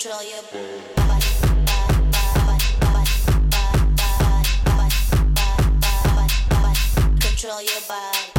control your body. Control your body.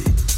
Music.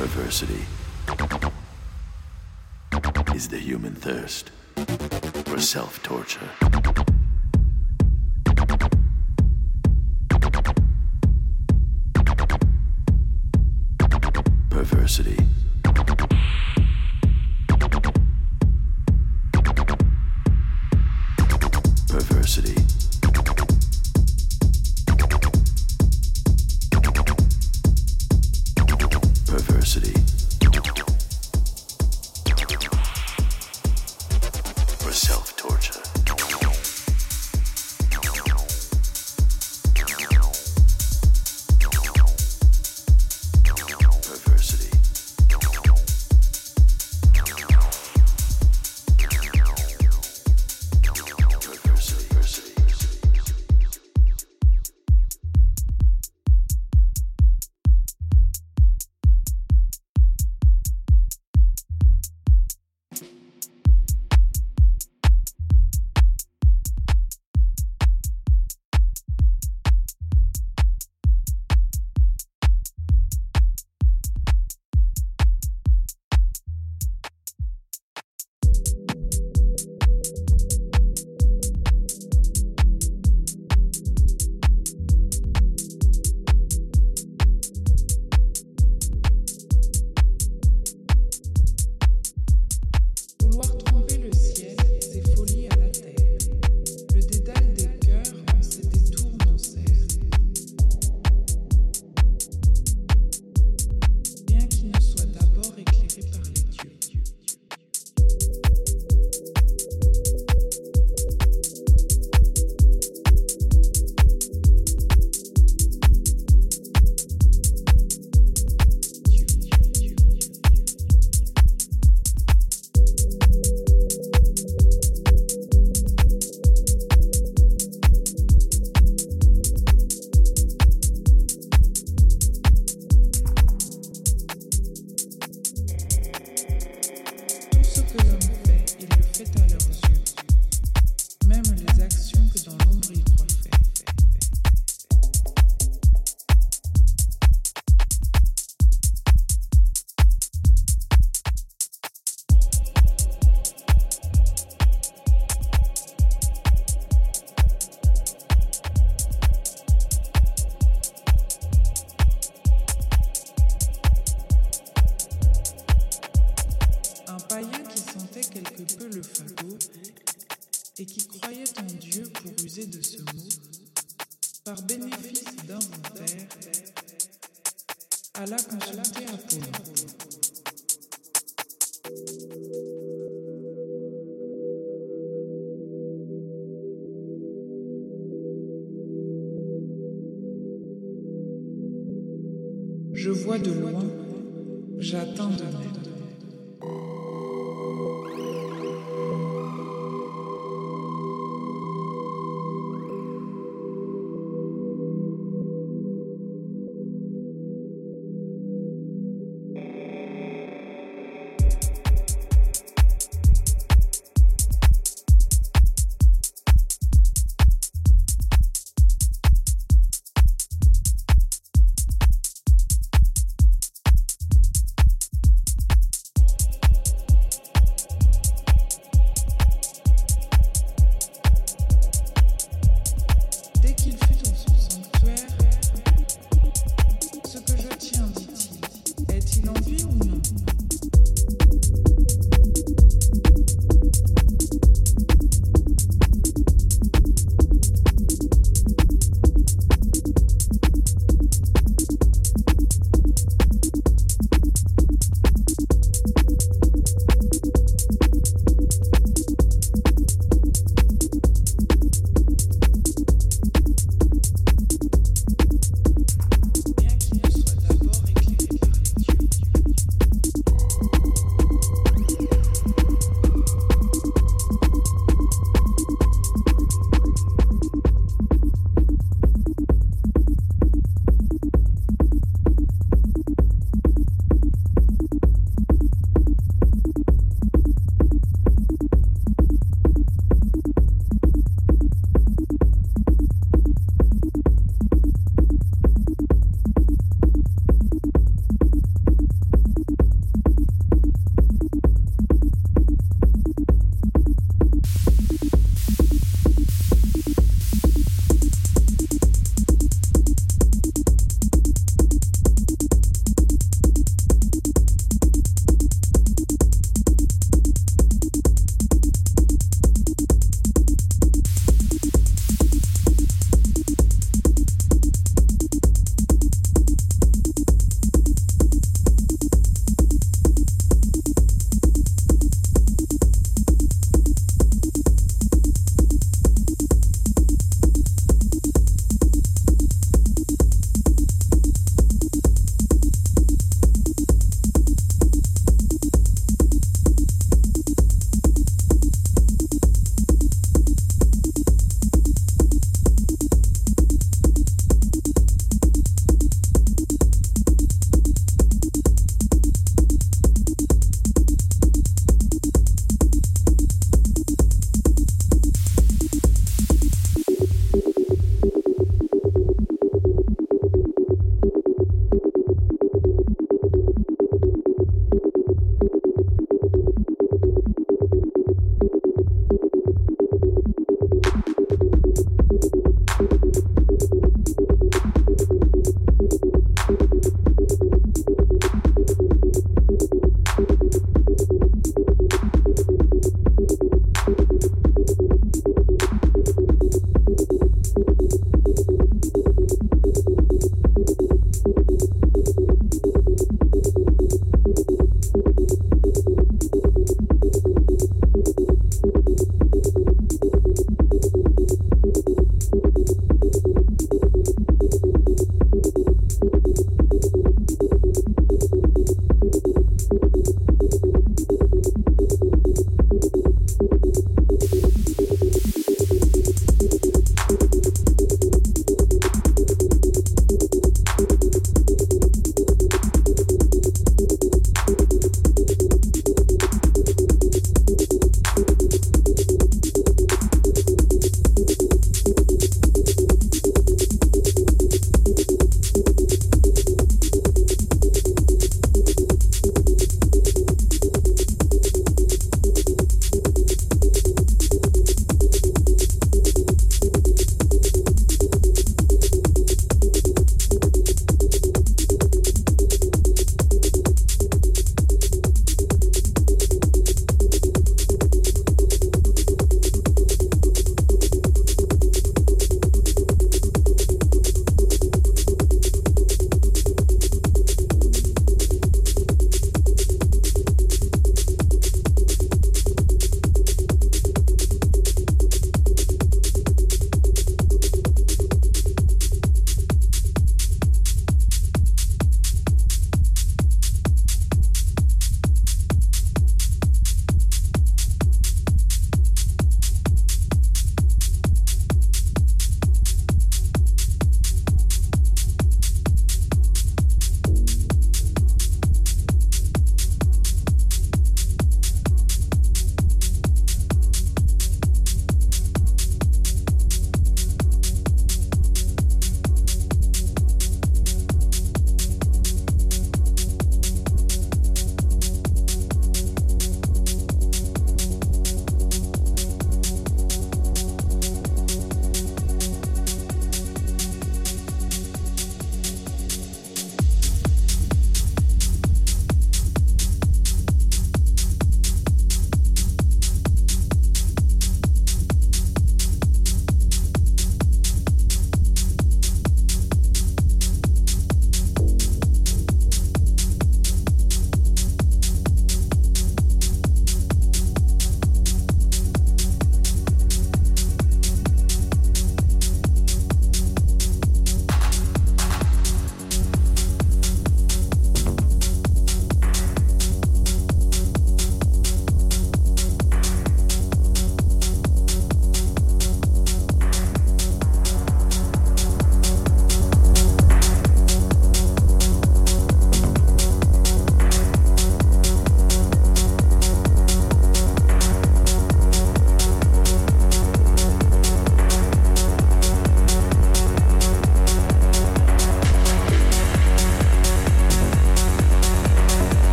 perversity is the human thirst for self torture. Perversity.